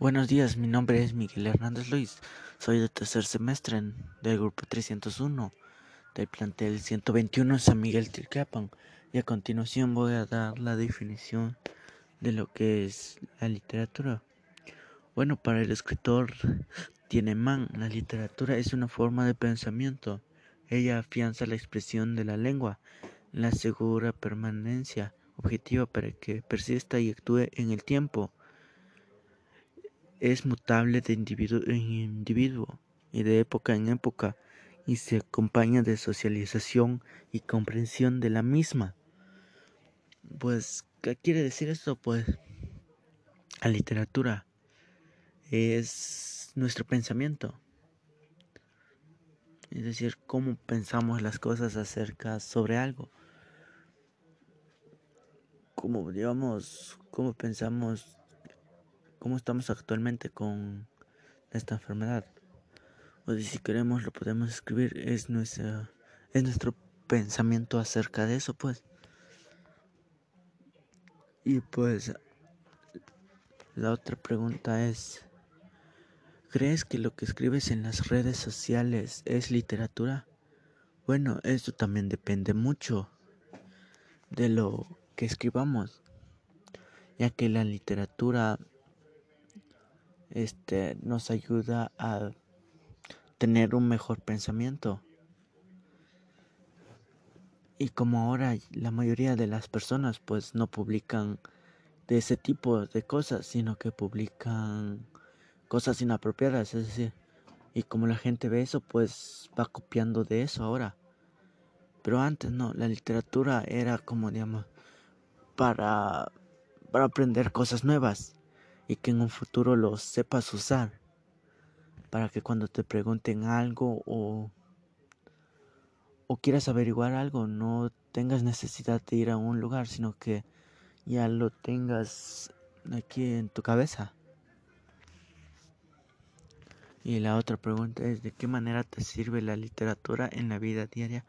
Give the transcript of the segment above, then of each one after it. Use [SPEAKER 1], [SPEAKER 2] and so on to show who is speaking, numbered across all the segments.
[SPEAKER 1] Buenos días, mi nombre es Miguel Hernández Luis. Soy de tercer semestre del grupo 301 del plantel 121 San Miguel Tilcapan. Y a continuación voy a dar la definición de lo que es la literatura. Bueno, para el escritor Tieneman, la literatura es una forma de pensamiento. Ella afianza la expresión de la lengua, la asegura permanencia objetiva para que persista y actúe en el tiempo es mutable de individuo en individuo y de época en época y se acompaña de socialización y comprensión de la misma. Pues, ¿qué quiere decir esto? Pues, la literatura es nuestro pensamiento. Es decir, cómo pensamos las cosas acerca sobre algo. Cómo, digamos, cómo pensamos cómo estamos actualmente con esta enfermedad. O si queremos lo podemos escribir, es, nuestra, es nuestro pensamiento acerca de eso, pues. Y pues la otra pregunta es, ¿crees que lo que escribes en las redes sociales es literatura? Bueno, esto también depende mucho de lo que escribamos, ya que la literatura este nos ayuda a tener un mejor pensamiento. Y como ahora la mayoría de las personas pues no publican de ese tipo de cosas, sino que publican cosas inapropiadas, es decir, y como la gente ve eso, pues va copiando de eso ahora. Pero antes no, la literatura era como digamos para para aprender cosas nuevas y que en un futuro lo sepas usar para que cuando te pregunten algo o, o quieras averiguar algo no tengas necesidad de ir a un lugar sino que ya lo tengas aquí en tu cabeza. Y la otra pregunta es de qué manera te sirve la literatura en la vida diaria.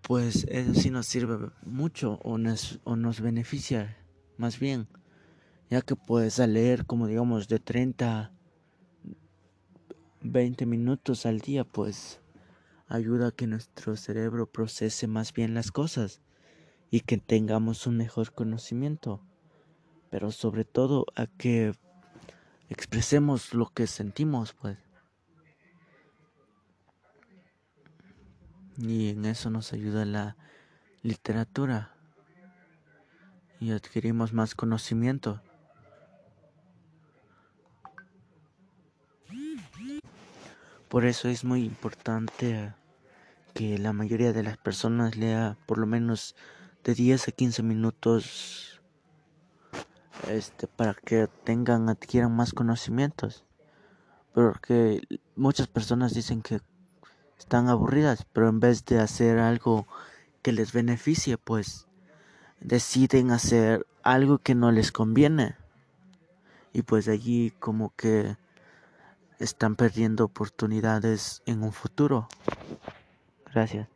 [SPEAKER 1] Pues eso sí nos sirve mucho o nos, o nos beneficia más bien ya que puedes leer como digamos de 30 20 minutos al día pues ayuda a que nuestro cerebro procese más bien las cosas y que tengamos un mejor conocimiento. Pero sobre todo a que expresemos lo que sentimos pues. Y en eso nos ayuda la literatura y adquirimos más conocimiento Por eso es muy importante que la mayoría de las personas lea por lo menos de 10 a 15 minutos este para que tengan adquieran más conocimientos. Porque muchas personas dicen que están aburridas, pero en vez de hacer algo que les beneficie, pues deciden hacer algo que no les conviene. Y pues allí como que están perdiendo oportunidades en un futuro. Gracias.